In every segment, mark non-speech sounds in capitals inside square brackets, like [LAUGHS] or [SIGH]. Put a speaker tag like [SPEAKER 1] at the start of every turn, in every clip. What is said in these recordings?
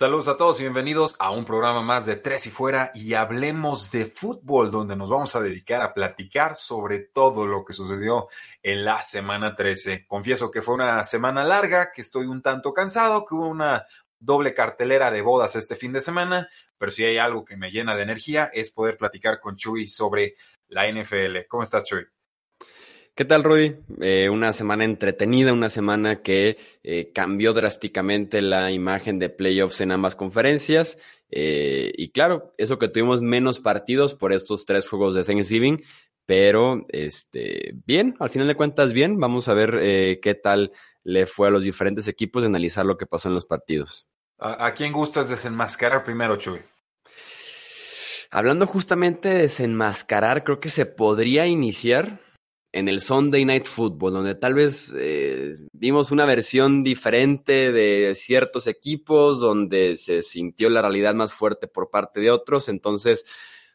[SPEAKER 1] Saludos a todos y bienvenidos a un programa más de Tres y Fuera y hablemos de fútbol, donde nos vamos a dedicar a platicar sobre todo lo que sucedió en la semana 13. Confieso que fue una semana larga, que estoy un tanto cansado, que hubo una doble cartelera de bodas este fin de semana, pero si hay algo que me llena de energía es poder platicar con Chuy sobre la NFL. ¿Cómo estás, Chuy?
[SPEAKER 2] ¿Qué tal, Rudy? Eh, una semana entretenida, una semana que eh, cambió drásticamente la imagen de playoffs en ambas conferencias. Eh, y claro, eso que tuvimos menos partidos por estos tres juegos de Thanksgiving, pero este, bien, al final de cuentas, bien. Vamos a ver qué tal le fue a los diferentes equipos de analizar lo que pasó en los partidos.
[SPEAKER 1] ¿A, a quién gustas desenmascarar primero, Chuy?
[SPEAKER 2] Hablando justamente de desenmascarar, creo que se podría iniciar en el Sunday Night Football, donde tal vez eh, vimos una versión diferente de ciertos equipos, donde se sintió la realidad más fuerte por parte de otros. Entonces,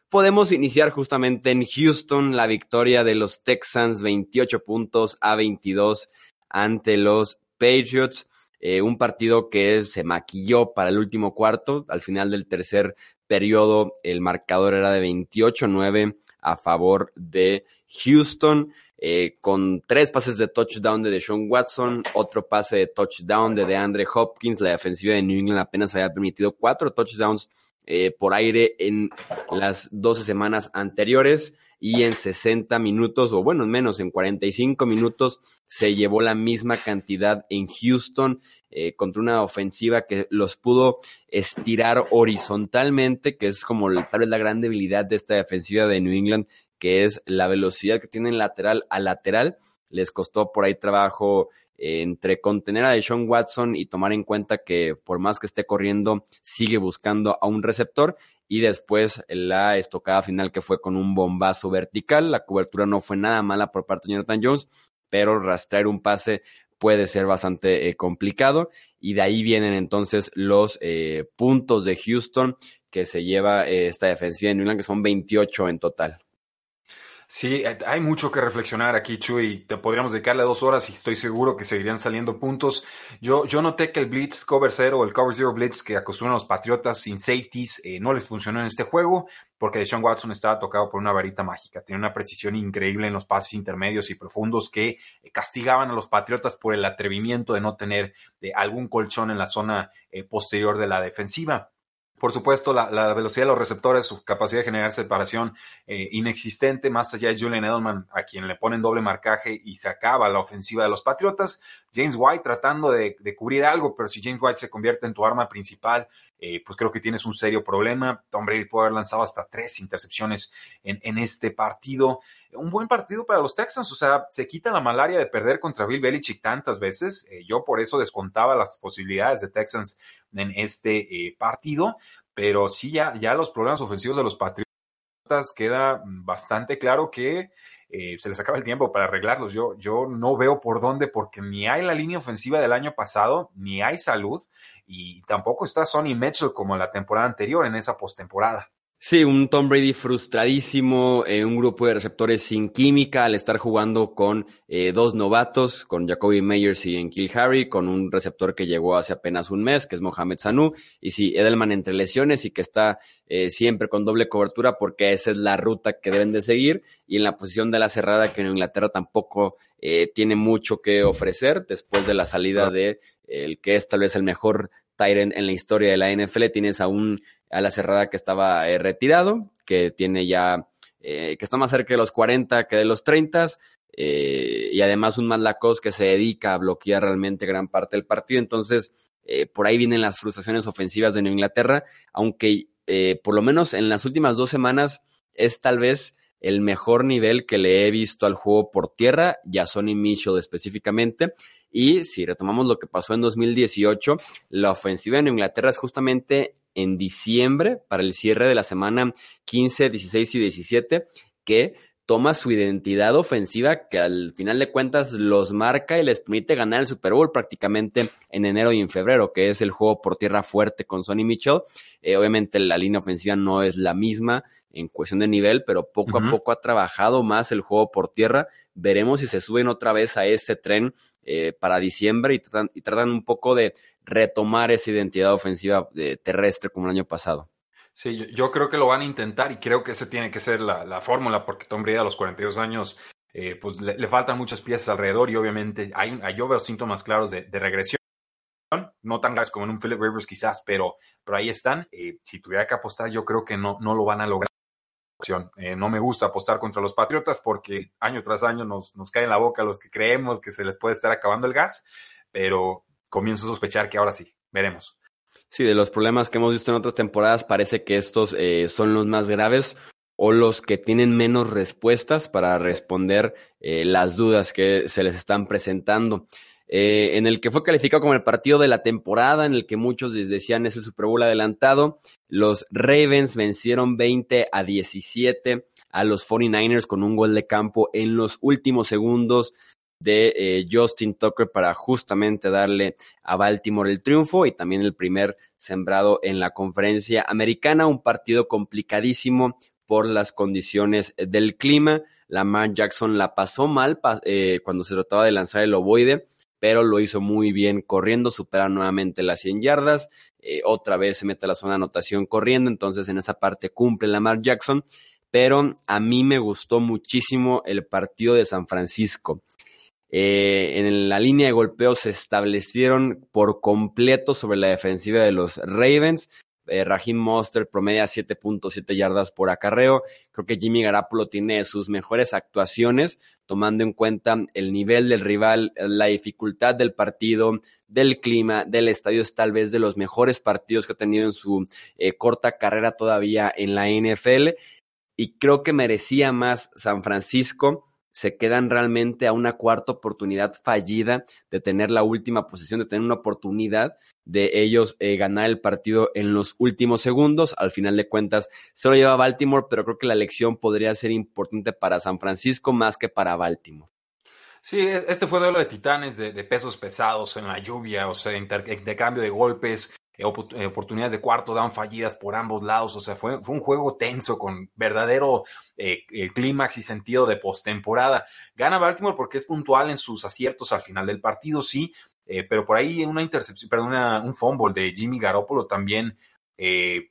[SPEAKER 2] podemos iniciar justamente en Houston, la victoria de los Texans, 28 puntos a 22 ante los Patriots. Eh, un partido que se maquilló para el último cuarto. Al final del tercer periodo, el marcador era de 28-9 a favor de Houston. Eh, con tres pases de touchdown de Deshaun Watson, otro pase de touchdown de DeAndre Hopkins. La defensiva de New England apenas había permitido cuatro touchdowns eh, por aire en las 12 semanas anteriores y en 60 minutos, o bueno, menos, en 45 minutos se llevó la misma cantidad en Houston eh, contra una ofensiva que los pudo estirar horizontalmente, que es como tal vez la gran debilidad de esta defensiva de New England, que es la velocidad que tienen lateral a lateral. Les costó por ahí trabajo eh, entre contener a Deshaun Watson y tomar en cuenta que por más que esté corriendo, sigue buscando a un receptor. Y después la estocada final que fue con un bombazo vertical. La cobertura no fue nada mala por parte de Jonathan Jones, pero rastrear un pase puede ser bastante eh, complicado. Y de ahí vienen entonces los eh, puntos de Houston que se lleva esta defensiva de New England, que son 28 en total.
[SPEAKER 1] Sí, eh, hay mucho que reflexionar aquí, Chuy. Te podríamos dedicarle dos horas y estoy seguro que seguirían saliendo puntos. Yo, yo noté que el Blitz Cover Zero el Cover Zero Blitz que acostumbran los Patriotas sin safeties eh, no les funcionó en este juego porque Deshaun Watson estaba tocado por una varita mágica. Tiene una precisión increíble en los pases intermedios y profundos que eh, castigaban a los Patriotas por el atrevimiento de no tener algún colchón en la zona posterior de la defensiva. Por supuesto, la, velocidad de los receptores, su capacidad de generar separación eh, inexistente, más allá de Julian Edelman, a quien le ponen doble marcaje y se acaba la ofensiva de los Patriotas. James White tratando de, cubrir algo, pero si James White se convierte en tu arma principal, eh, pues creo que tienes un serio problema. Tom Brady puede haber lanzado hasta tres intercepciones en, en este partido un buen partido para los Texans. O sea, se quita la malaria de perder contra Bill Belichick tantas veces. Eh, yo por eso descontaba las posibilidades de Texans en este eh, partido. Pero sí, ya, ya los problemas ofensivos de los Patriotas queda bastante claro que eh, se les acaba el tiempo para arreglarlos. Yo, yo no veo por dónde, porque ni hay la línea ofensiva del año pasado, ni hay salud, y tampoco está Sonny Mitchell como la temporada anterior en esa postemporada.
[SPEAKER 2] Sí, un Tom Brady frustradísimo, eh, un grupo de receptores sin química al estar jugando con eh, dos novatos, con Jacoby Meyers y Kill Harry, con un receptor que llegó hace apenas un mes, que es Mohamed Sanu, y sí, Edelman entre lesiones y que está eh, siempre con doble cobertura porque esa es la ruta que deben de seguir, y en la posición de la cerrada que en Inglaterra tampoco tiene mucho que ofrecer después de la salida de el que es tal vez el mejor Tyrant en la historia de la NFL, tienes a un a la cerrada que estaba eh, retirado, que tiene ya, eh, que está más cerca de los 40 que de los 30, eh, y además un Lacos que se dedica a bloquear realmente gran parte del partido. Entonces, por ahí vienen las frustraciones ofensivas de Nueva Inglaterra, aunque por lo menos en las últimas dos semanas es tal vez el mejor nivel que le he visto al juego por tierra, ya Sonny Mitchell específicamente. Y si retomamos lo que pasó en 2018, la ofensiva en Inglaterra es justamente en diciembre, para el cierre de la semana 15, 16 y 17, que toma su identidad ofensiva que al final de cuentas los marca y les permite ganar el Super Bowl prácticamente en enero y en febrero, que es el juego por tierra fuerte con Sonny Mitchell. Eh, obviamente la línea ofensiva no es la misma en cuestión de nivel, pero poco a poco ha trabajado más el juego por tierra. Veremos si se suben otra vez a este tren eh, para diciembre y tratan, y tratan un poco de retomar esa identidad ofensiva eh, terrestre como el año pasado.
[SPEAKER 1] Sí, yo, creo que lo van a intentar y creo que esa tiene que ser la, fórmula porque Tom Brady a los 42 años eh, pues le, faltan muchas piezas alrededor y obviamente hay, yo veo síntomas claros de, regresión, no tan graves como en un Philip Rivers quizás, pero, pero ahí están. Eh, si tuviera que apostar, yo creo que no, no lo van a lograr. Eh, no me gusta apostar contra los Patriotas porque año tras año nos, nos en la boca los que creemos que se les puede estar acabando el gas, pero comienzo a sospechar que ahora sí, veremos.
[SPEAKER 2] Sí, de los problemas que hemos visto en otras temporadas, parece que estos eh, son los más graves o los que tienen menos respuestas para responder eh, las dudas que se les están presentando. Eh, en el que fue calificado como el partido de la temporada, en el que muchos decían es el Super Bowl adelantado. Los Ravens vencieron 20 a 17 a los 49ers con un gol de campo en los últimos segundos de eh, Justin Tucker para justamente darle a Baltimore el triunfo y también el primer sembrado en la conferencia americana, un partido complicadísimo por las condiciones del clima. Lamar Jackson la pasó mal eh, cuando se trataba de lanzar el ovoide, pero lo hizo muy bien corriendo, supera nuevamente las 100 yardas, eh, otra vez se mete a la zona de anotación corriendo, entonces en esa parte cumple Lamar Jackson, pero a mí me gustó muchísimo el partido de San Francisco. Eh, en la línea de golpeo se establecieron por completo sobre la defensiva de los Ravens. Eh, Raheem Monster promedia 7.7 yardas por acarreo. Creo que Jimmy Garapolo tiene sus mejores actuaciones, tomando en cuenta el nivel del rival, la dificultad del partido, del clima, del estadio. Es tal vez de los mejores partidos que ha tenido en su eh, corta carrera todavía en la NFL. Y creo que merecía más San Francisco se quedan realmente a una cuarta oportunidad fallida de tener la última posición, de tener una oportunidad de ellos eh, ganar el partido en los últimos segundos. Al final de cuentas, se lo lleva Baltimore, pero creo que la elección podría ser importante para San Francisco más que para Baltimore.
[SPEAKER 1] Sí, e, este fue duelo de titanes, de, pesos pesados en la lluvia, o sea, de cambio de golpes. Eh, eh, oportunidades de cuarto down fallidas por ambos lados. O sea, fue, fue un juego tenso con verdadero eh, clímax y sentido de postemporada. Gana Baltimore porque es puntual en sus aciertos al final del partido, sí, pero por ahí una intercepción, perdón, un fumble de Jimmy Garoppolo también.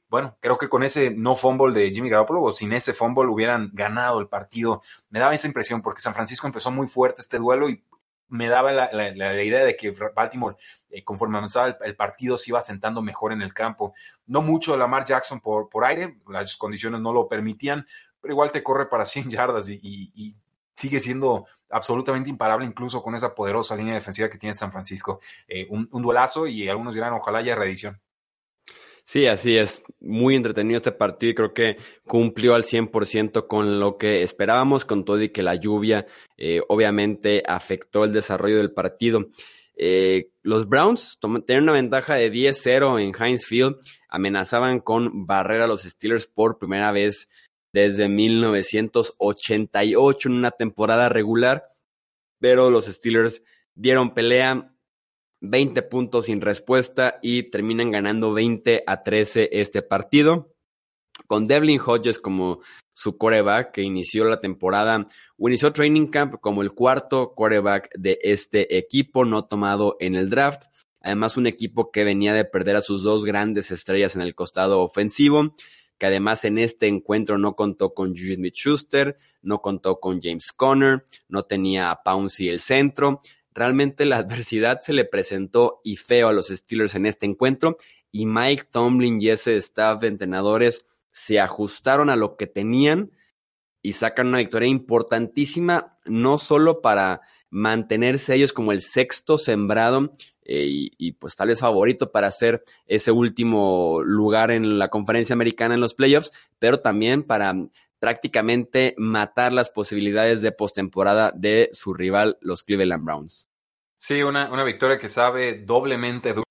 [SPEAKER 1] bueno, creo que con ese no fumble de Jimmy Garoppolo o sin ese fumble hubieran ganado el partido. Me daba esa impresión porque San Francisco empezó muy fuerte este duelo y me daba la, la, idea de que Baltimore, eh, conforme avanzaba el, partido, se iba sentando mejor en el campo. No mucho Lamar Jackson por, por aire, las condiciones no lo permitían, pero igual te corre para 100 [LAUGHS] yardas y, sigue siendo absolutamente imparable, incluso con esa poderosa línea defensiva que tiene San Francisco. Eh, un, un, duelazo y algunos dirán, ojalá haya reedición.
[SPEAKER 2] Sí, así es. Muy entretenido este partido y creo que cumplió al 100% con lo que esperábamos, con todo y que la lluvia eh, obviamente afectó el desarrollo del partido. Eh, los Browns tenían una ventaja de 10-0 en Heinz Field, amenazaban con barrer a los Steelers por primera vez desde 1988 en una temporada regular, pero los Steelers dieron pelea, 20 puntos sin respuesta y terminan ganando 20 a 13 este partido. Con Devlin Hodges como su coreback que inició la temporada o inició training camp como el cuarto coreback de este equipo no tomado en el draft. Además, un equipo que venía de perder a sus dos grandes estrellas en el costado ofensivo, que además en este encuentro no contó con Juju Smith-Schuster, no contó con James Conner, no tenía a Pouncey el centro, Realmente la adversidad se le presentó y feo a los Steelers en este encuentro y Mike Tomlin y ese staff de entrenadores se ajustaron a lo que tenían y sacan una victoria importantísima, no solo para mantenerse ellos como el sexto sembrado eh, y, y, pues tal vez favorito para hacer ese último lugar en la conferencia americana en los playoffs, pero también para prácticamente matar las posibilidades de postemporada de su rival, los Cleveland Browns.
[SPEAKER 1] Sí, una, una victoria que sabe doblemente duro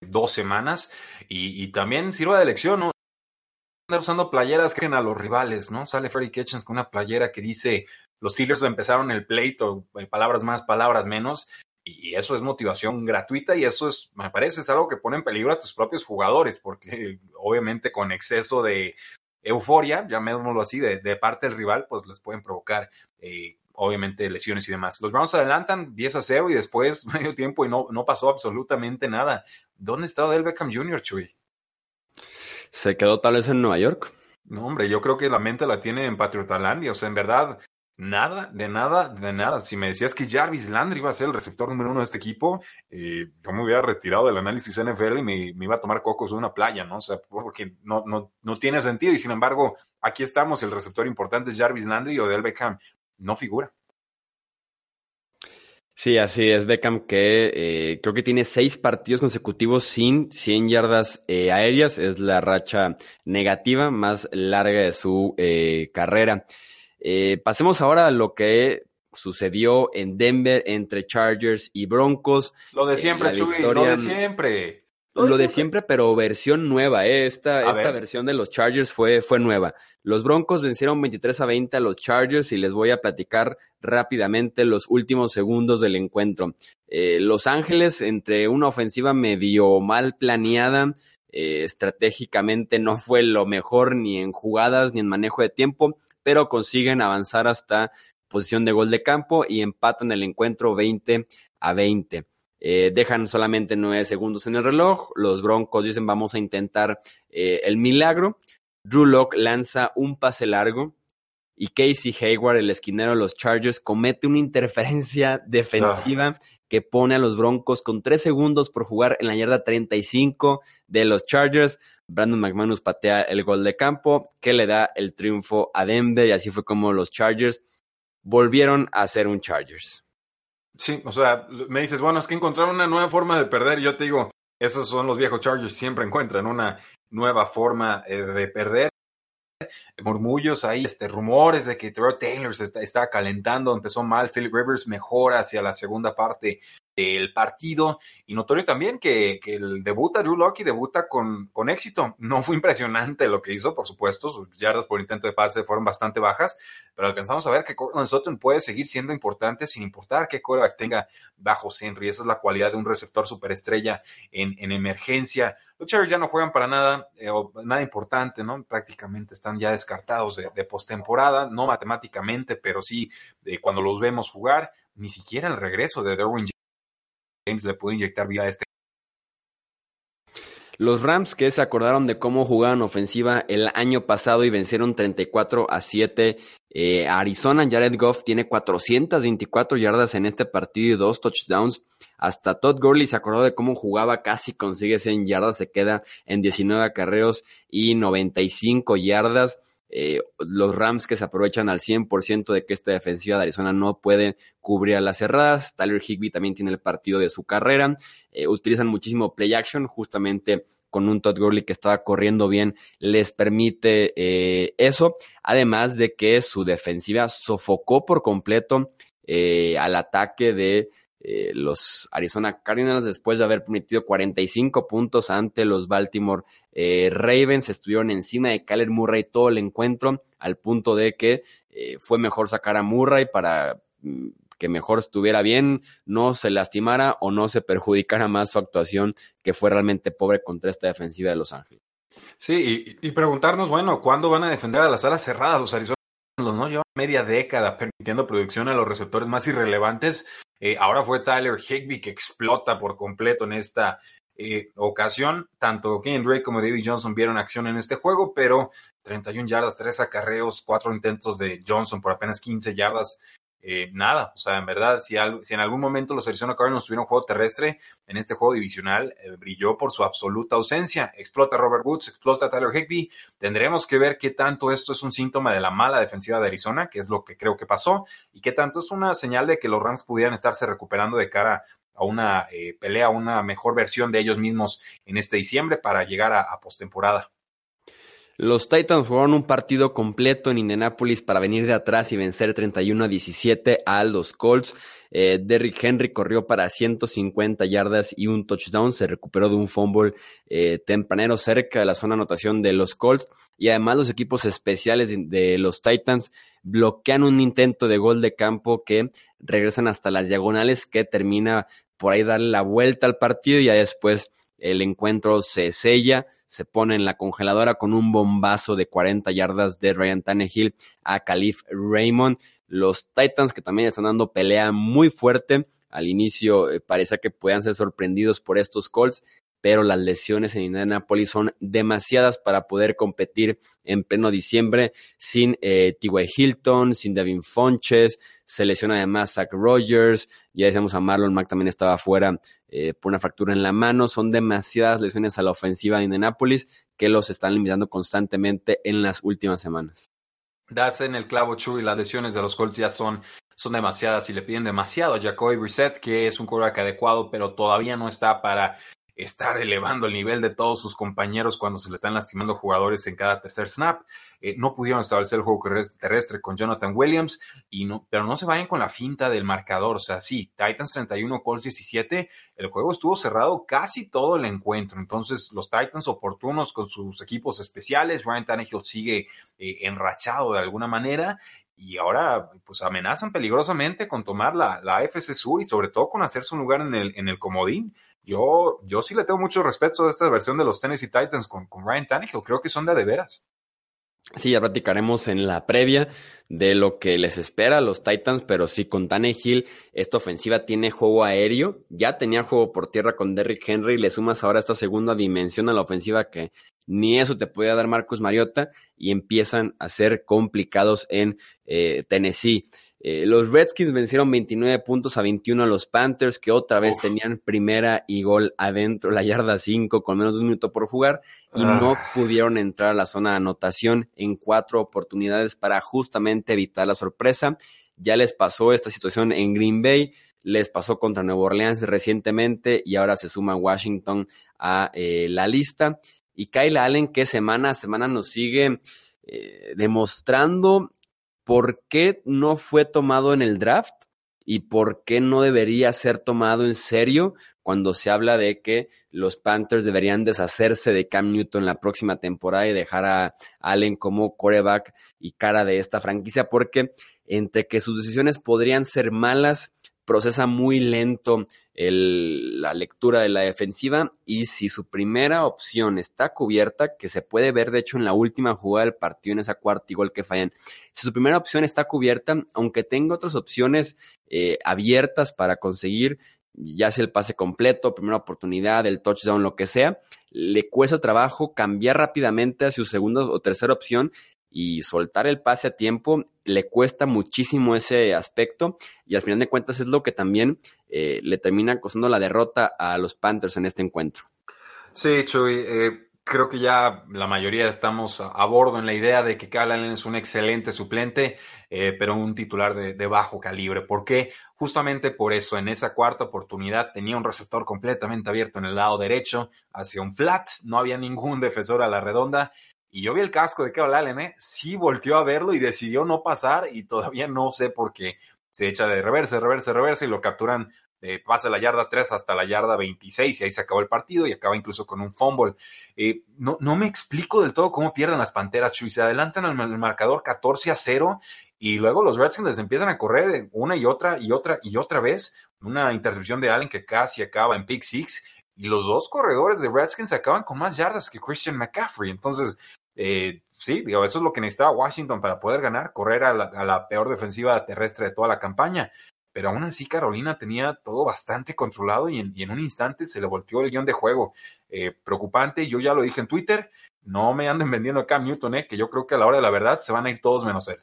[SPEAKER 1] dos semanas y, y también sirva de lección, ¿no? Andar usando playeras que a los rivales, ¿no? Sale Freddy Kitchens con una playera que dice los Steelers empezaron el pleito, eh, palabras más, palabras menos, y eso es motivación gratuita y eso es, me parece, es algo que pone en peligro a tus propios jugadores, porque obviamente con exceso de euforia, llamémoslo así, de, de parte del rival, pues les pueden provocar eh, obviamente lesiones y demás. Los Browns adelantan 10 a 0 y después [LAUGHS] medio tiempo y no, no pasó absolutamente nada. ¿Dónde está Odell Beckham Jr., Chuy?
[SPEAKER 2] ¿Se quedó tal vez en Nueva York?
[SPEAKER 1] No, hombre, yo creo que la mente la tiene en Patriotalandia. O sea, en verdad, Nada, de nada, de nada. Si me decías que Jarvis Landry iba a ser el receptor número uno de este equipo, eh, yo me hubiera retirado del análisis NFL y me, me, iba a tomar cocos de una playa, ¿no? O sea, porque no, no, no tiene sentido. Y sin embargo, aquí estamos, el receptor importante es Jarvis Landry o del Beckham. No figura.
[SPEAKER 2] Sí, así es, Beckham, que eh, creo que tiene seis partidos consecutivos sin 100 yardas eh, aéreas. Es la racha negativa más larga de su eh, carrera. Eh, pasemos ahora a lo que sucedió en Denver entre Chargers y Broncos.
[SPEAKER 1] Lo de siempre, eh, Chuy, lo de siempre.
[SPEAKER 2] Lo, lo de, siempre. pero versión nueva. Eh. Esta, esta versión de los Chargers fue, fue nueva. Los Broncos vencieron 23 a 20 a los Chargers y les voy a platicar rápidamente los últimos segundos del encuentro. Eh, los Ángeles, entre una ofensiva medio mal planeada, eh, estratégicamente no fue lo mejor ni en jugadas ni en manejo de tiempo pero consiguen avanzar hasta posición de gol de campo y empatan el encuentro 20 a 20. Eh, dejan solamente nueve segundos en el reloj. Los Broncos dicen vamos a intentar eh, el milagro. Drew lanza un pase largo y Casey Hayward, el esquinero de los Chargers, comete una interferencia defensiva que pone a los Broncos con tres segundos por jugar en la yarda 35 de los Chargers. Brandon McManus patea el gol de campo que le da el triunfo a Denver y así fue como los Chargers volvieron a ser un Chargers.
[SPEAKER 1] Sí, o sea, me dices, bueno, es que encontraron una nueva forma de perder. Yo te digo, esos son los viejos Chargers, siempre encuentran una nueva forma eh, de perder. [LAUGHS] Murmullos ahí, este, rumores de que Trevor Taylor se está, está calentando, empezó mal, Philip Rivers mejora hacia la segunda parte del partido. Y notorio también que, que el debuta Drew Locke debuta con, con éxito. No fue impresionante lo que hizo, por supuesto. Sus yardas por intento de pase fueron bastante bajas, pero alcanzamos a ver que Cortland Sutton puede seguir siendo importante sin importar qué quarterback tenga bajo Henry. Esa es la cualidad de un receptor superestrella en, en emergencia. Los Chargers ya no juegan para nada, eh, nada importante, ¿no? Prácticamente están ya descartados de, postemporada, no matemáticamente, pero sí de cuando los vemos jugar. Ni siquiera el regreso de Derwin James le pudo inyectar vida a este.
[SPEAKER 2] Los Rams que se acordaron de cómo jugaban ofensiva el año pasado y vencieron 34 a 7 eh, Arizona. Jared Goff tiene 424 yardas en este partido y dos touchdowns. Hasta Todd Gurley se acordó de cómo jugaba, casi consigue 100 yardas, se queda en 19 acarreos y 95 yardas. Eh, los Rams que se aprovechan al 100% de que esta defensiva de Arizona no puede cubrir a las cerradas. Tyler Higby también tiene el partido de su carrera. Eh, utilizan muchísimo play action, justamente con un Todd Gurley que estaba corriendo bien, les permite eh, eso. Además de que su defensiva sofocó por completo al ataque de eh, los Arizona Cardinals después de haber permitido 45 puntos ante los Baltimore eh, Ravens. Estuvieron encima de Kyler Murray todo el encuentro al punto de que eh, fue mejor sacar a Murray para mm, que mejor estuviera bien, no se lastimara o no se perjudicara más su actuación que fue realmente pobre contra esta defensiva de Los Ángeles.
[SPEAKER 1] Sí, y, y preguntarnos, bueno, ¿cuándo van a defender a las alas cerradas los Arizona? ¿No? Llevan media década permitiendo producción a los receptores más irrelevantes eh, ahora fue Tyler Higby que explota por completo en esta eh, ocasión. Tanto Ken Drake como David Johnson vieron acción en este juego, pero 31 yardas, 3 acarreos, 4 intentos de Johnson por apenas 15 yardas eh, nada, o sea, en verdad, si, si, en algún momento los Arizona Cardinals tuvieron juego terrestre, en este juego divisional eh, brilló por su absoluta ausencia. Explota Robert Woods, explota Tyler Higby. Tendremos que ver qué tanto esto es un síntoma de la mala defensiva de Arizona, que es lo que creo que pasó, y qué tanto es una señal de que los Rams pudieran estarse recuperando de cara a una eh, pelea, a una mejor versión de ellos mismos en este diciembre para llegar a, a postemporada.
[SPEAKER 2] Los Titans jugaron un partido completo en Indianapolis para venir de atrás y vencer 31 a 17 a los Colts. Eh, Derrick Henry corrió para 150 yardas y un touchdown. Se recuperó de un fumble eh, tempranero cerca de la zona de anotación de los Colts. Y además los equipos especiales de, los Titans bloquean un intento de gol de campo que regresan hasta las diagonales que termina por ahí darle la vuelta al partido y ya después el encuentro se sella, se pone en la congeladora con un bombazo de 40 yardas de Ryan Tannehill a Calif Raymond. Los Titans que también están dando pelea muy fuerte. Al inicio eh, parecía que puedan ser sorprendidos por estos Colts, pero las lesiones en Indianapolis son demasiadas para poder competir en pleno diciembre sin eh, T.Y. Hilton, sin Devin Fonches, se lesiona además Zach Rogers, ya decíamos a Marlon Mack también estaba fuera eh, por una fractura en la mano, son demasiadas lesiones a la ofensiva de Indianapolis que los están limitando constantemente en las últimas semanas.
[SPEAKER 1] Das en el clavo, Chuy, las lesiones de los Colts ya son son demasiadas y le piden demasiado a Jacoby Brissett, que es un quarterback adecuado, pero todavía no está para estar elevando el nivel de todos sus compañeros cuando se le están lastimando jugadores en cada tercer snap. Eh, no pudieron establecer el juego terrestre con Jonathan Williams, y no, pero no se vayan con la finta del marcador. O sea, sí, Titans 31, Colts 17, el juego estuvo cerrado casi todo el encuentro. Entonces, los Titans oportunos con sus equipos especiales, Ryan Tannehill sigue eh, enrachado de alguna manera y ahora pues amenazan peligrosamente con tomar la, la Sur y sobre todo con hacerse un lugar en el, en el comodín yo, yo sí le tengo mucho respeto a esta versión de los Tennessee Titans con, con Ryan Tannehill. Creo que son de de veras.
[SPEAKER 2] Sí, ya platicaremos en la previa de lo que les espera a los Titans, pero sí, con Tannehill, esta ofensiva tiene juego aéreo, ya tenía juego por tierra con Derrick Henry, le sumas ahora esta segunda dimensión a la ofensiva que ni eso te podía dar Marcus Mariota y empiezan a ser complicados en eh, Tennessee. Eh, los Redskins vencieron 29 puntos a 21 a los Panthers, que otra vez tenían primera y gol adentro, la yarda 5 con menos de un minuto por jugar, y no ah. pudieron entrar a la zona de anotación en cuatro oportunidades para justamente evitar la sorpresa. Ya les pasó esta situación en Green Bay, les pasó contra Nueva Orleans recientemente y ahora se suma Washington a eh, la lista. Y Kyle Allen, que semana a semana nos sigue eh, demostrando por qué no fue tomado en el draft y por qué no debería ser tomado en serio cuando se habla de que los Panthers deberían deshacerse de Cam Newton la próxima temporada y dejar a Allen como coreback y cara de esta franquicia, porque entre que sus decisiones podrían ser malas, procesa muy lento la lectura de la defensiva y si su primera opción está cubierta, que se puede ver de hecho en la última jugada del partido en esa cuarta igual que fallan, si su primera opción está cubierta, aunque tenga otras opciones eh, abiertas para conseguir ya sea el pase completo, primera oportunidad, el touchdown, lo que sea, le cuesta trabajo cambiar rápidamente a su segunda o tercera opción y soltar el pase a tiempo le cuesta muchísimo ese aspecto y al final de cuentas es lo que también eh, le termina costando la derrota a los Panthers en este encuentro.
[SPEAKER 1] Sí, Chuy, eh, creo que ya la mayoría estamos a, bordo en la idea de que Kyle Allen es un excelente suplente, eh, pero un titular de, de, bajo calibre. ¿Por qué? Justamente por eso, en esa cuarta oportunidad tenía un receptor completamente abierto en el lado derecho, hacia un flat, no había ningún [LAUGHS] defensor a la redonda y yo vi el casco de Carol Allen, ¿eh? sí volteó a verlo y decidió no pasar y todavía no sé por qué se echa de reversa, reversa, reversa y lo capturan, eh, pasa la yarda 3 hasta la yarda 26 y ahí se acabó el partido y acaba incluso con un fumble. Eh, no, no me explico del todo cómo pierden las Panteras, Chuy. Se adelantan al marcador 14 a 0 y luego los Redskins les empiezan a correr una y otra y otra y otra vez. Una intercepción de Allen que casi acaba en pick six y los dos corredores de Redskins acaban con más yardas que Christian McCaffrey. Entonces, eh, sí, digo, eso es lo que necesitaba Washington para poder ganar, correr a la, peor defensiva terrestre de toda la campaña. Pero aún así Carolina tenía todo bastante controlado y en, un instante se le volteó el guion de juego. Eh, preocupante, yo ya lo dije en Twitter, no me anden vendiendo a Newton, eh, que yo creo que a la hora de la verdad se van a ir todos menos él.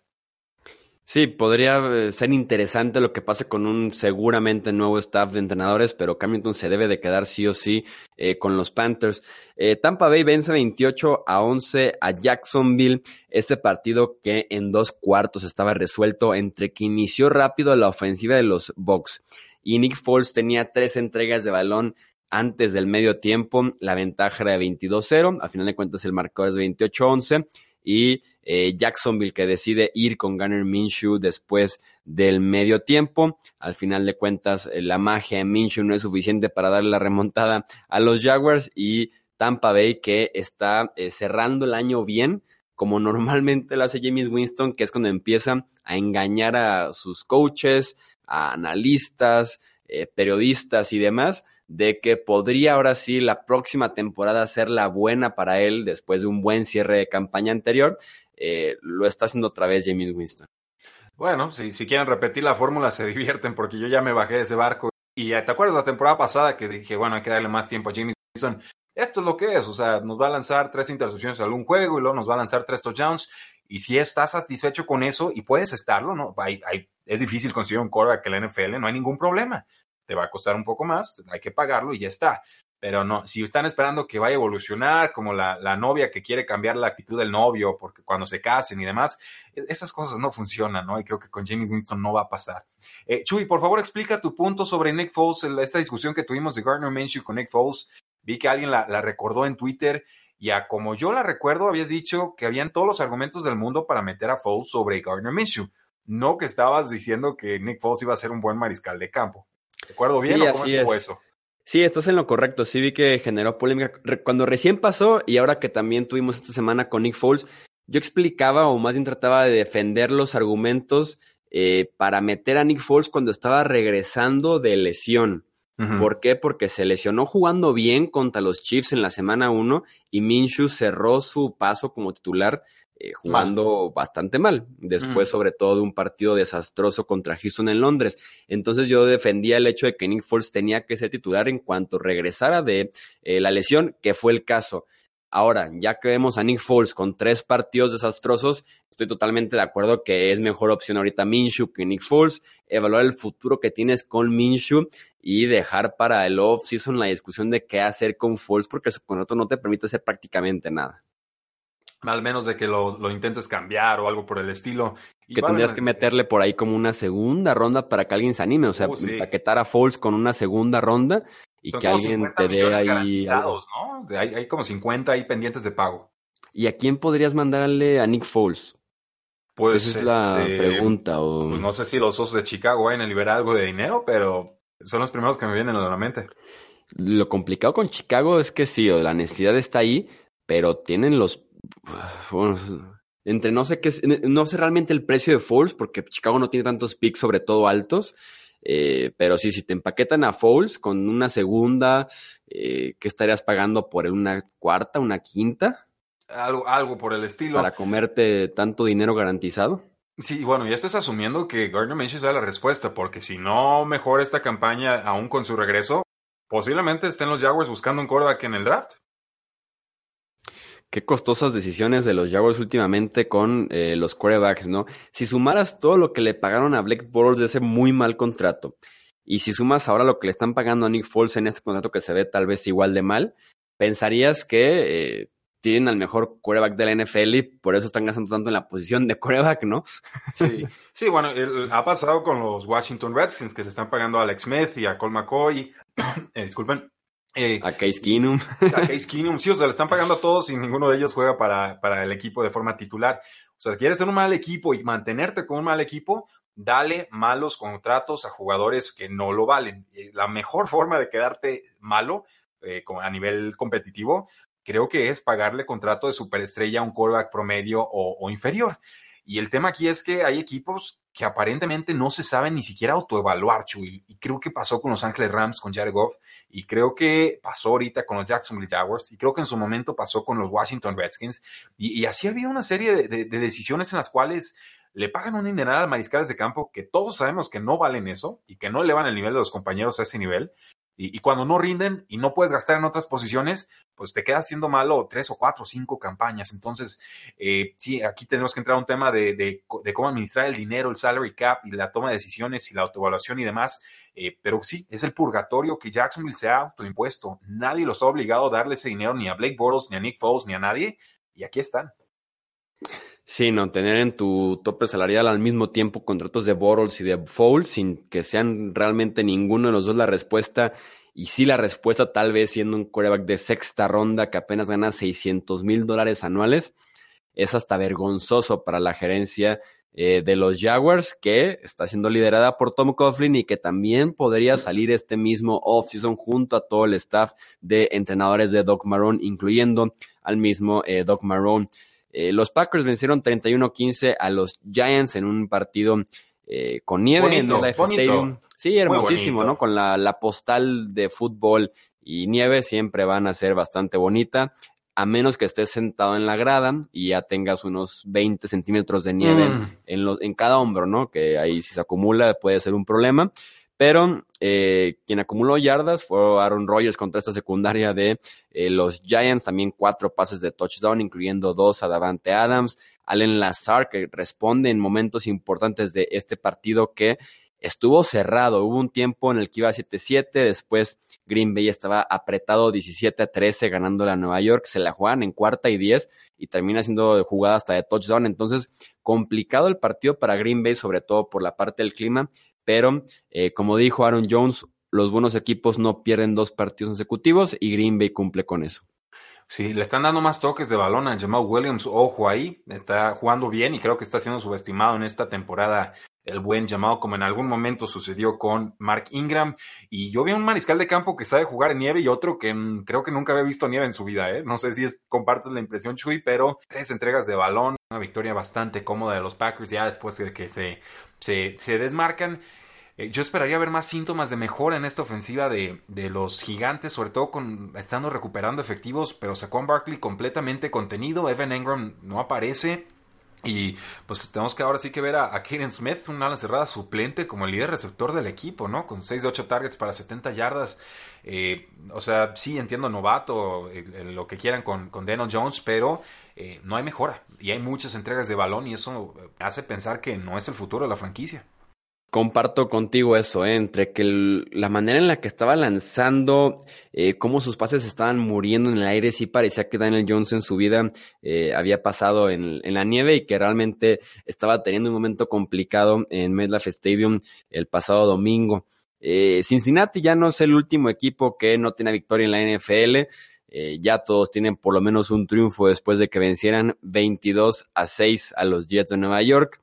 [SPEAKER 2] Sí, podría eh, ser interesante lo que pase con un seguramente nuevo staff de entrenadores, pero Camilton se debe de quedar sí o sí eh, con los Panthers. Eh, Tampa Bay vence 28 a 11 a Jacksonville. Este partido que en dos cuartos estaba resuelto entre que inició rápido la ofensiva de los Bucks y Nick Foles tenía tres entregas de balón antes del medio tiempo la ventaja era de 22-0, al final de cuentas el marcador es de 28-11 y eh, Jacksonville que decide ir con Gunner Minshew después del medio tiempo. Al final de cuentas, eh, la magia de Minshew no es suficiente para darle la remontada a los Jaguars y Tampa Bay que está eh, cerrando el año bien, como normalmente lo hace James Winston, que es cuando empieza a engañar a sus coaches, a analistas, periodistas y demás, de que podría ahora sí la próxima temporada ser la buena para él después de un buen cierre de campaña anterior. Eh, lo está haciendo otra vez James Winston.
[SPEAKER 1] Bueno, si, si quieren repetir la fórmula, se [LAUGHS] divierten porque yo ya me bajé de ese barco. Y te acuerdas la temporada pasada que dije, bueno, hay que darle más tiempo a James Winston. Esto es lo que es, o sea, nos va a lanzar tres intercepciones en algún juego y luego nos va a lanzar tres touchdowns. Y si estás satisfecho con eso y puedes estarlo, ¿no? es difícil conseguir un quarterback que la NFL, no hay ningún problema. Te va a costar un poco más, hay que pagarlo y ya está pero no, si están esperando que vaya a evolucionar, como la, la, novia que quiere cambiar la actitud del novio porque cuando se casen y demás, e, esas cosas no funcionan, ¿no? Y creo que con James Winston no va a pasar. Eh, Chuy, por favor, explica tu punto sobre Nick Foles, esta discusión que tuvimos de Gardner Minshew con Nick Foles. Vi que alguien la, la recordó en Twitter y a como yo la recuerdo, habías dicho que habían todos los argumentos del mundo para meter a Foles sobre Gardner Minshew. No que estabas diciendo que Nick Foles iba a ser un buen mariscal de campo. ¿Recuerdo bien
[SPEAKER 2] sí, o cómo es. eso? Sí, estás en lo correcto. Sí vi que generó polémica. Cuando recién pasó y ahora que también tuvimos esta semana con Nick Foles, yo explicaba o más bien trataba de defender los argumentos eh, para meter a Nick Foles cuando estaba regresando de lesión. ¿Por qué? Porque se lesionó jugando bien contra los Chiefs en la semana 1 y Minshew cerró su paso como titular eh, jugando bastante mal, después mm. sobre todo de un partido desastroso contra Houston en Londres. Entonces yo defendía el hecho de que Nick Foles tenía que ser titular en cuanto regresara de eh, la lesión, que fue el caso. Ahora, ya que vemos a Nick Foles con tres partidos desastrosos, estoy totalmente de acuerdo que es mejor opción ahorita Minshew que Nick Foles, evaluar el futuro que tienes con Minshew y dejar para el off-season la discusión de qué hacer con Foles porque su contrato no te permite hacer prácticamente nada
[SPEAKER 1] al menos de que lo, lo, intentes cambiar o algo por el estilo.
[SPEAKER 2] que tendrías que meterle por ahí como una segunda ronda para que alguien se anime, o sea, uh, paquetar a Foles con una segunda ronda y que alguien te dé ahí.
[SPEAKER 1] ¿no? Hay, hay, como 50 ahí pendientes de pago.
[SPEAKER 2] ¿Y a quién podrías mandarle a Nick Foles? Pues Esa es la este, pregunta. O...
[SPEAKER 1] Pues no sé si los osos de Chicago vayan a liberar algo de dinero, pero son los primeros que me vienen a la mente.
[SPEAKER 2] Lo complicado con Chicago es que sí, la necesidad está ahí, pero tienen los entre no sé qué, no sé realmente el precio de Foles, porque Chicago no tiene tantos picks, sobre todo altos. Eh, pero sí, si te empaquetan a Foles con una segunda, eh, ¿qué estarías pagando por una cuarta, una quinta?
[SPEAKER 1] Algo, algo por el estilo.
[SPEAKER 2] Para comerte tanto dinero garantizado.
[SPEAKER 1] Sí, bueno, y esto es asumiendo que Gardner Minshew sea la respuesta, porque si no mejora esta campaña aún con su regreso, posiblemente estén los Jaguars buscando un quarterback en el draft
[SPEAKER 2] qué costosas decisiones de los Jaguars últimamente con eh, los quarterbacks, ¿no? Si sumaras todo lo que le pagaron a Blake Bortles de ese muy mal contrato, y si sumas ahora lo que le están pagando a Nick Foles en este contrato que se ve tal vez igual de mal, pensarías que eh, tienen al mejor quarterback de la NFL y por eso están gastando tanto en la posición de quarterback, ¿no?
[SPEAKER 1] Sí, sí bueno, ha pasado con los Washington Redskins que le están pagando a Alex Smith y a Cole McCoy, [COUGHS] eh, disculpen,
[SPEAKER 2] eh, a Case Keenum.
[SPEAKER 1] A Case Keenum, sí, o sea, le están pagando a todos y ninguno de ellos juega para, para el equipo de forma titular. O sea, quieres ser un mal equipo y mantenerte con un mal equipo, dale malos contratos a jugadores que no lo valen. La mejor forma de quedarte malo eh, a nivel competitivo, creo que es pagarle contrato de superestrella a un quarterback promedio o, o inferior. Y el tema aquí es que hay equipos que aparentemente no se saben ni siquiera autoevaluar, Chuy. Y creo que pasó con los Ángeles Rams, con Jared Goff, y creo que pasó ahorita con los Jacksonville Jaguars, y creo que en su momento pasó con los Washington Redskins. Y, así ha habido una serie de, decisiones en las cuales le pagan un dineral al mariscales de campo que todos sabemos que no valen eso y que no elevan el nivel de los compañeros a ese nivel. Y, cuando no rinden y no puedes gastar en otras posiciones, pues te quedas siendo malo tres o cuatro o cinco campañas. Entonces, eh, sí, aquí tenemos que entrar a un tema de, cómo administrar el dinero, el salary cap y la toma de decisiones y la autoevaluación y demás. Eh, pero sí, es el purgatorio que Jacksonville se ha autoimpuesto. Nadie los ha obligado a darle ese dinero ni a Blake Bortles, ni a Nick Foles, ni a nadie. Y aquí están.
[SPEAKER 2] Sí, no, tener en tu tope salarial al mismo tiempo contratos de Bortles y de Foles sin que sean realmente ninguno de los dos la respuesta Y sí, la respuesta tal vez siendo un coreback de sexta ronda que apenas gana 600 mil dólares anuales, es hasta vergonzoso para la gerencia eh, de los Jaguars, que está siendo liderada por Tom Coughlin y que también podría salir este mismo offseason junto a todo el staff de entrenadores de Doc Marrone, incluyendo al mismo eh, Doc Marrone. Eh, los Packers vencieron 31-15 a los Giants en un partido con nieve en el Stadium. Sí, hermosísimo, ¿no? Con la, la postal de fútbol y nieve siempre van a ser bastante bonita a menos que estés sentado en la grada y ya tengas unos 20 centímetros de nieve mm. en, en cada hombro, ¿no? Que ahí si se acumula puede ser un problema. Pero eh, quien acumuló yardas fue Aaron Rodgers contra esta secundaria de eh, los Giants, también cuatro pases de touchdown, incluyendo dos a Davante Adams. Allen Lazar, que responde en momentos importantes de este partido que estuvo cerrado. Hubo un tiempo en el que iba 7-7, después Green Bay estaba apretado 17-13 ganando a Nueva York, se la juegan en cuarta y 10 y termina siendo jugada hasta de touchdown. Entonces, complicado el partido para Green Bay, sobre todo por la parte del clima, pero eh, como dijo Aaron Jones, los buenos equipos no pierden dos partidos consecutivos y Green Bay cumple con eso.
[SPEAKER 1] Sí, le están dando más toques de balón a Jamal Williams. Ojo ahí, está jugando bien y creo que está siendo subestimado en esta temporada el buen llamado, como en algún momento sucedió con Mark Ingram. Y yo vi un mariscal de campo que sabe jugar en nieve y otro que creo que nunca había visto nieve en su vida. ¿eh? No sé si es, compartes la impresión, Chuy, pero tres entregas de balón, una victoria bastante cómoda de los Packers ya después de que se, se, se desmarcan. Eh, yo esperaría ver más síntomas de mejora en esta ofensiva de, de, los gigantes, sobre todo con estando recuperando efectivos, pero Saquon Barkley completamente contenido, Evan Ingram no aparece. Y pues tenemos que ahora sí que ver a, a Smith, una ala cerrada suplente como el líder receptor del equipo, ¿no? Con 6 de 8 targets para 70 yardas. Eh, o sea, sí entiendo novato, lo que quieran con, con Jones, pero eh, no hay mejora. Y hay muchas entregas de balón y eso hace pensar que no es el futuro de la franquicia.
[SPEAKER 2] Comparto contigo eso, ¿eh? entre que la manera en la que estaba lanzando, eh, cómo sus pases estaban muriendo en el aire, sí parecía que Daniel Jones en su vida eh, había pasado en, en, la nieve y que realmente estaba teniendo un momento complicado en MetLife Stadium el pasado domingo. Eh, Cincinnati ya no es el último equipo que no tiene victoria en la NFL. Eh, ya todos tienen por lo menos un triunfo después de que vencieran 22 a 6 a los Jets de Nueva York.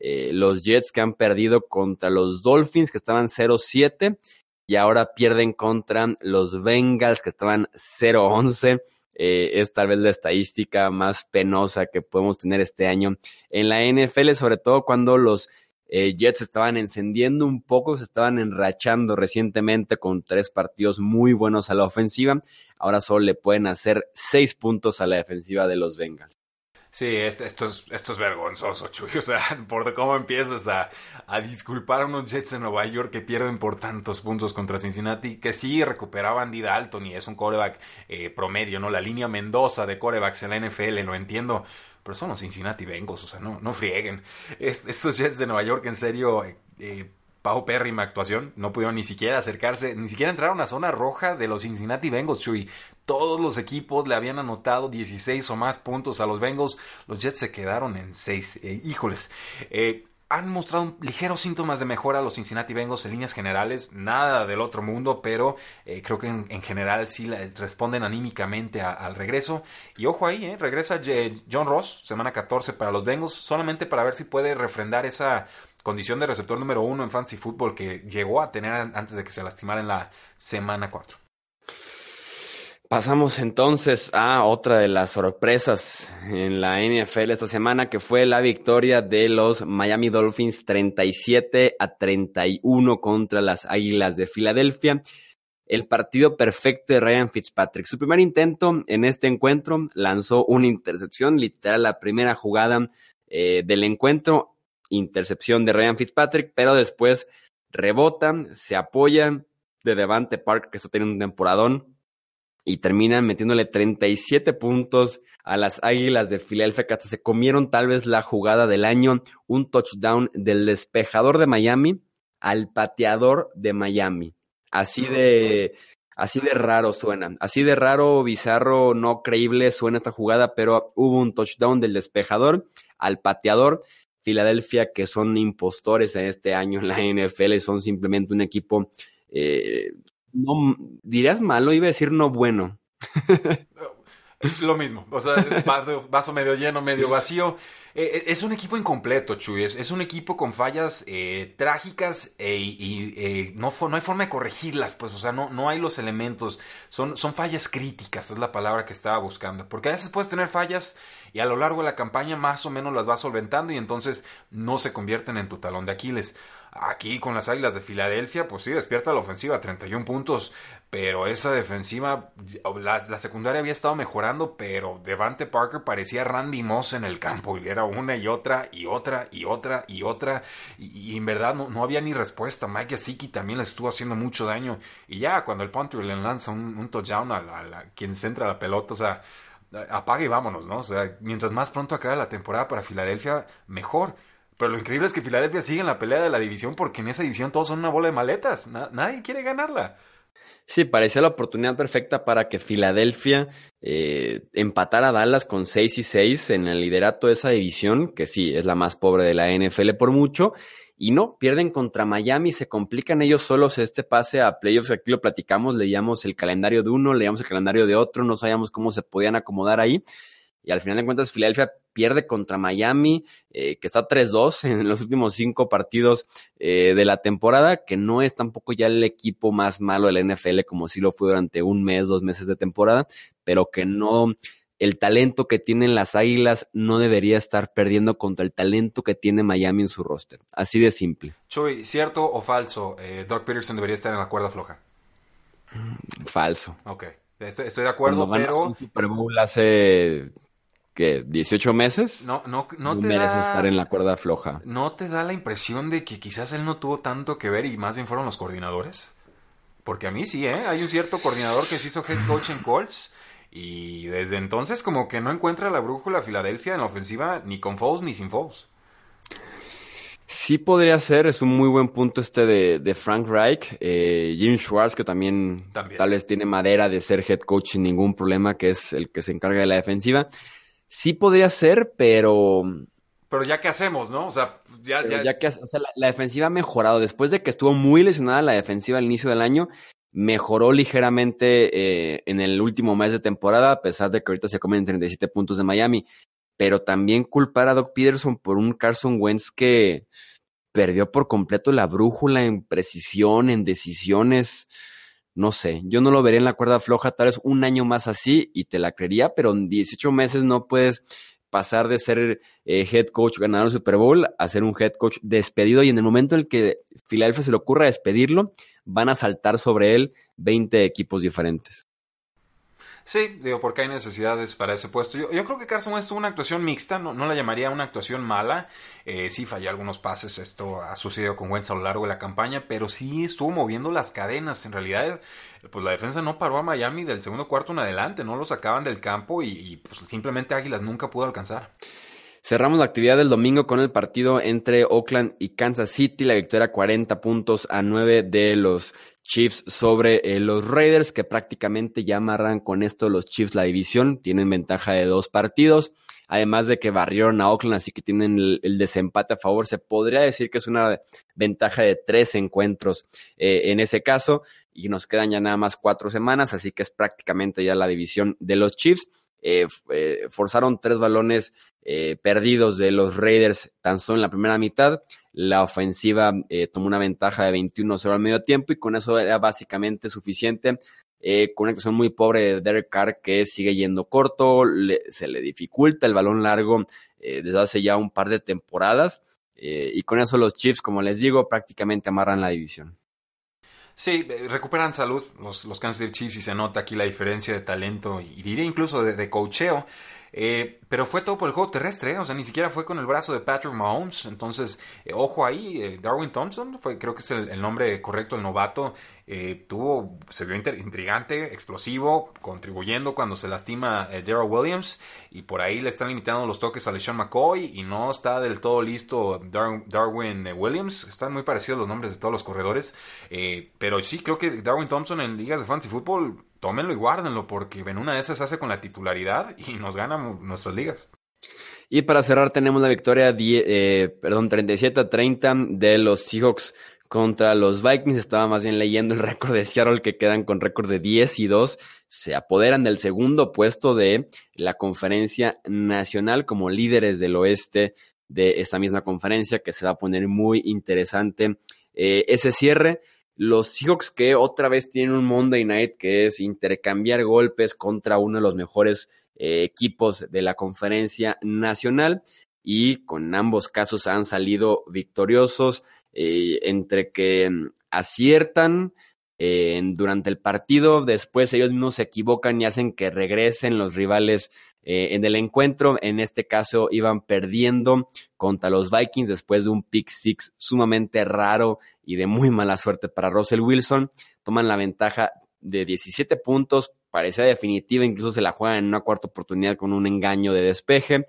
[SPEAKER 2] Eh, los Jets que han perdido contra los Dolphins que estaban 0-7 y ahora pierden contra los Bengals que estaban 0-11. Eh, es tal vez la estadística más penosa que podemos tener este año en la NFL, sobre todo cuando los eh, Jets estaban encendiendo un poco, se estaban enrachando recientemente con tres partidos muy buenos a la ofensiva. Ahora solo le pueden hacer seis puntos a la defensiva de los Bengals.
[SPEAKER 1] Sí, esto, es, esto es vergonzoso, Chuy. [LAUGHS] O sea, por cómo empiezas a, a, disculpar a unos Jets de Nueva York que pierden por tantos puntos contra Cincinnati, que sí recuperaba Andy Dalton y es un coreback eh, promedio, ¿no? La línea Mendoza de corebacks en la NFL, lo entiendo. Pero son los Cincinnati Bengals, o sea, no, no frieguen. estos Jets de Nueva York, en serio, eh, eh pérrima actuación. No pudieron ni siquiera acercarse, ni siquiera entrar a una zona roja de los Cincinnati Bengals, Chuy. Todos los equipos le habían anotado 16 o más puntos a los Bengals. Los Jets se quedaron en 6. Eh, híjoles. Eh, han mostrado ligeros síntomas de mejora los Cincinnati Bengals en líneas generales, nada del otro mundo, pero eh, creo que en, general sí responden anímicamente al regreso. Y ojo ahí, eh, regresa John Ross, semana 14 para los Bengals, solamente para ver si puede refrendar esa condición de receptor número uno en fantasy football que llegó a tener antes de que se lastimara en la semana 4.
[SPEAKER 2] Pasamos entonces a otra de las sorpresas en la NFL esta semana, que fue la victoria de los Miami Dolphins 37 a 31 contra las Águilas de Filadelfia. El partido perfecto de Ryan Fitzpatrick. Su primer intento en este encuentro lanzó una intercepción, literal la primera jugada eh, del encuentro, intercepción de Ryan Fitzpatrick, pero después rebota, se apoya de Devante Park, que está teniendo un temporadón, y terminan metiéndole 37 puntos a las Águilas de Filadelfia que se comieron tal vez la jugada del año, un touchdown del despejador de Miami al pateador de Miami. Así de así de raro suena, así de raro, bizarro, no creíble suena esta jugada, pero hubo un touchdown del despejador al pateador. Filadelfia que son impostores en este año en la NFL, son simplemente un equipo eh, no, dirías malo, iba a decir no bueno. [LAUGHS]
[SPEAKER 1] Lo mismo, o sea, vaso, medio lleno, medio vacío. Eh, eh, es un equipo incompleto, Chuy. Es, un equipo con fallas eh, trágicas y no, no, hay forma de corregirlas, pues, o sea, no, no hay los elementos. Son, son fallas críticas, es la palabra que estaba buscando. Porque a veces puedes tener fallas y a lo largo de la campaña más o menos las vas solventando y entonces no se convierten en tu talón de Aquiles. Aquí con las Águilas de Filadelfia, pues sí, despierta la ofensiva, 31 puntos, pero esa defensiva, la, secundaria había estado mejorando, pero Devante Parker parecía Randy Moss en el campo, y era una y otra, y otra, y otra, y otra, y, en verdad no, había ni respuesta. Mike Gesicki también le estuvo haciendo mucho daño, y ya cuando el punter le lanza un, touchdown a, quien centra la pelota, o sea, apaga y vámonos, ¿no? O sea, mientras más pronto acabe la temporada para Filadelfia, mejor. Pero lo increíble es que Filadelfia sigue en la pelea de la división porque en esa división todos son una bola de maletas. nadie quiere ganarla.
[SPEAKER 2] Sí, parecía la oportunidad perfecta para que Filadelfia eh, empatara a Dallas con 6 y 6 en el liderato de esa división, que sí, es la más pobre de la NFL por mucho. Y no, pierden contra Miami, se complican ellos solos este pase a playoffs. Aquí lo platicamos, leíamos el calendario de uno, leíamos el calendario de otro, no sabíamos cómo se podían acomodar ahí. Y al final de cuentas, Filadelfia pierde contra Miami, eh, que está 3-2 [LAUGHS] en los últimos cinco partidos eh, de la temporada, que no es tampoco ya el equipo más malo del NFL, como si lo fue durante un mes, dos meses de temporada, pero que no el talento que tienen las Águilas no debería estar perdiendo contra el talento que tiene Miami en su roster. Así de simple.
[SPEAKER 1] Chuy, ¿cierto o falso? Eh, Doug Peterson debería estar en la cuerda floja.
[SPEAKER 2] Falso.
[SPEAKER 1] Ok. Estoy, de acuerdo, pero.
[SPEAKER 2] Super Bowl hace. ¿Qué? ¿18 meses?
[SPEAKER 1] No, no, no,
[SPEAKER 2] te mereces estar en la cuerda floja.
[SPEAKER 1] ¿No te da la impresión de que quizás él no tuvo tanto que ver y más bien fueron los coordinadores? Porque a mí sí, ¿eh? Hay un cierto coordinador que se hizo head coach en Colts y desde entonces como que no encuentra la brújula Filadelfia en la ofensiva ni con Foles ni sin Foles.
[SPEAKER 2] Sí podría ser, es un muy buen punto este de, Frank Reich. Eh, Jim Schwartz, que también, tal vez tiene madera de ser head coach sin ningún problema, que es el que se encarga de la defensiva. Sí podría ser, pero...
[SPEAKER 1] Pero ya que hacemos, ¿no? O sea, ya...
[SPEAKER 2] ya... que, o sea, la, la, defensiva ha mejorado. Después de que estuvo muy lesionada la defensiva al inicio del año, mejoró ligeramente eh, en el último mes de temporada, a pesar de que ahorita se comen 37 puntos de Miami. Pero también culpar a Doc Peterson por un Carson Wentz que perdió por completo la brújula en precisión, en decisiones. No sé, yo no lo vería en la cuerda floja, tal vez un año más así y te la creería, pero en 18 meses no puedes pasar de ser eh, head coach ganador del Super Bowl a ser un head coach despedido y en el momento en el que Philadelphia se le ocurra despedirlo, van a saltar sobre él 20 equipos diferentes.
[SPEAKER 1] Sí, digo, porque hay necesidades para ese puesto. Yo, yo creo que Carson Wentz tuvo una actuación mixta, no, no la llamaría una actuación mala. Eh, sí falló algunos pases, esto ha sucedido con Wentz a lo largo de la campaña, pero sí estuvo moviendo las cadenas. En realidad, pues la defensa no paró a Miami del segundo cuarto en adelante, no lo sacaban del campo y, pues simplemente Águilas nunca pudo alcanzar.
[SPEAKER 2] Cerramos la actividad del domingo con el partido entre Oakland y Kansas City, la victoria 40 puntos a 9 de los Chiefs sobre eh, los Raiders, que prácticamente ya amarran con esto los Chiefs la división, tienen ventaja de dos partidos, además de que barrieron a Oakland, así que tienen el, desempate a favor, se podría decir que es una ventaja de tres encuentros eh, en ese caso, y nos quedan ya nada más cuatro semanas, así que es prácticamente ya la división de los Chiefs. Eh, forzaron tres balones perdidos de los Raiders tan solo en la primera mitad. La ofensiva eh, tomó una ventaja de 21-0 al medio tiempo y con eso era básicamente suficiente. Eh, con una actuación muy pobre de Derek Carr que sigue yendo corto, se le dificulta el balón largo desde hace ya un par de temporadas y con eso los Chiefs, como les digo, prácticamente amarran la división.
[SPEAKER 1] Sí, recuperan salud los, los Kansas City Chiefs y se nota aquí la diferencia de talento y diría incluso de, de cocheo. Eh, pero fue todo por el juego terrestre, ¿eh? o sea, ni siquiera fue con el brazo de Patrick Mahomes. Entonces, eh, ojo ahí, Darwin Thompson, fue, creo que es el, nombre correcto, el novato, tuvo, se vio intrigante, explosivo, contribuyendo cuando se lastima Daryl Williams. Y por ahí le están limitando los toques a LeSean McCoy y no está del todo listo Darwin Williams. Están muy parecidos los nombres de todos los corredores. pero sí, creo que Darwin Thompson en ligas de fantasy fútbol tómenlo y guárdenlo, porque en una de esas hace con la titularidad y nos ganan nuestras ligas.
[SPEAKER 2] Y para cerrar tenemos la victoria, eh, perdón, 37 a 30 de los Seahawks contra los Vikings. Estaba más bien leyendo el [LAUGHS] récord de Seattle que quedan con récord de 10 y 2. Se apoderan del segundo puesto de la conferencia nacional como líderes del oeste de esta misma conferencia que se va a poner muy interesante eh, ese cierre. Los Seahawks que otra vez tienen un Monday Night que es intercambiar golpes contra uno de los mejores eh, equipos de la conferencia nacional y con ambos casos han salido victoriosos eh, entre que mm, aciertan eh, durante el partido, después ellos mismos se equivocan y hacen que regresen los rivales eh, en el encuentro. En este caso iban perdiendo contra los Vikings después de un pick six sumamente raro y de muy mala suerte para Russell Wilson. Toman la ventaja de 17 puntos, parecía definitiva, incluso se la juegan en una cuarta oportunidad con un engaño de despeje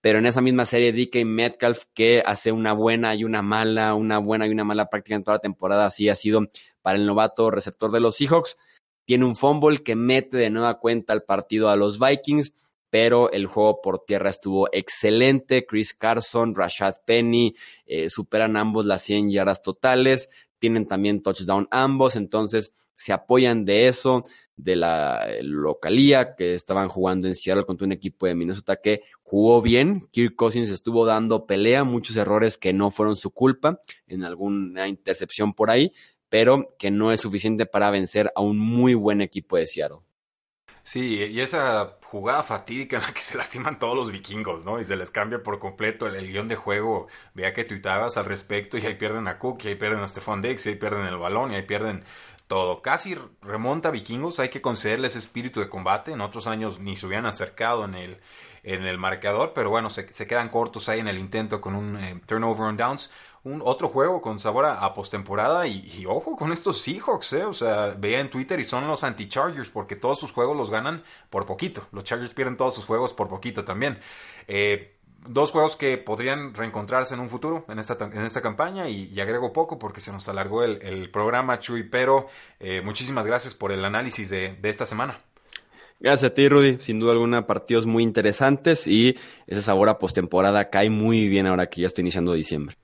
[SPEAKER 2] pero en esa misma serie DK Metcalf que hace una buena y una mala, una buena y una mala práctica en toda la temporada, así ha sido para el novato receptor de los Seahawks. Tiene un fumble que mete de nueva cuenta al partido a los Vikings, pero el juego por tierra estuvo excelente. Chris Carson, Rashad Penny eh, superan ambos las 100 yardas totales, tienen también touchdown ambos, entonces se apoyan de eso de la eh, localía que estaban jugando en Seattle contra un equipo de Minnesota que jugó bien. Kirk Cousins estuvo dando pelea, muchos errores que no fueron su culpa, en alguna intercepción por ahí, pero que no es suficiente para vencer a un muy buen equipo de Seattle.
[SPEAKER 1] Sí, y esa jugada fatídica en la que se lastiman todos los vikingos, ¿no? Y se les cambia por completo el, guion de juego. Vea que tuitabas al respecto y ahí pierden a Cook, y ahí pierden a Stephon Diggs, y ahí pierden el balón, y ahí pierden todo. Casi remonta a vikingos, hay que concederle ese espíritu de combate. En otros años ni se hubieran acercado en el, en el marcador, pero bueno, se, quedan cortos ahí en el intento con un eh, turnover on downs. Un otro juego con sabor a, postemporada y, ojo con estos Seahawks, eh. o sea, veía en Twitter y son los anti-Chargers porque todos sus juegos los ganan por poquito. Los Chargers pierden todos sus juegos por poquito también. Eh, dos juegos que podrían reencontrarse en un futuro en esta, en esta campaña y, agrego poco porque se nos alargó el, programa, Chuy, pero eh, muchísimas gracias por el análisis de, de, esta semana.
[SPEAKER 2] Gracias a ti, Rudy. Sin duda alguna, partidos muy interesantes y ese sabor a postemporada cae muy bien ahora que ya estoy iniciando diciembre.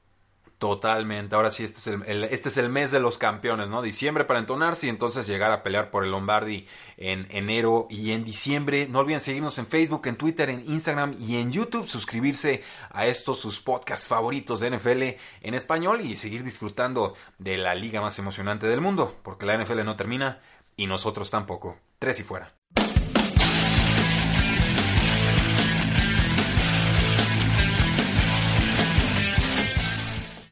[SPEAKER 1] Totalmente. Ahora sí, este es el, este es el mes de los campeones, ¿no? Diciembre para entonarse y entonces llegar a pelear por el Lombardi en enero y en diciembre. No olviden seguirnos en Facebook, en Twitter, en Instagram y en YouTube. Suscribirse a estos sus podcasts favoritos de NFL en español y seguir disfrutando de la liga más emocionante del mundo. Porque la NFL no termina y nosotros tampoco. Tres y fuera.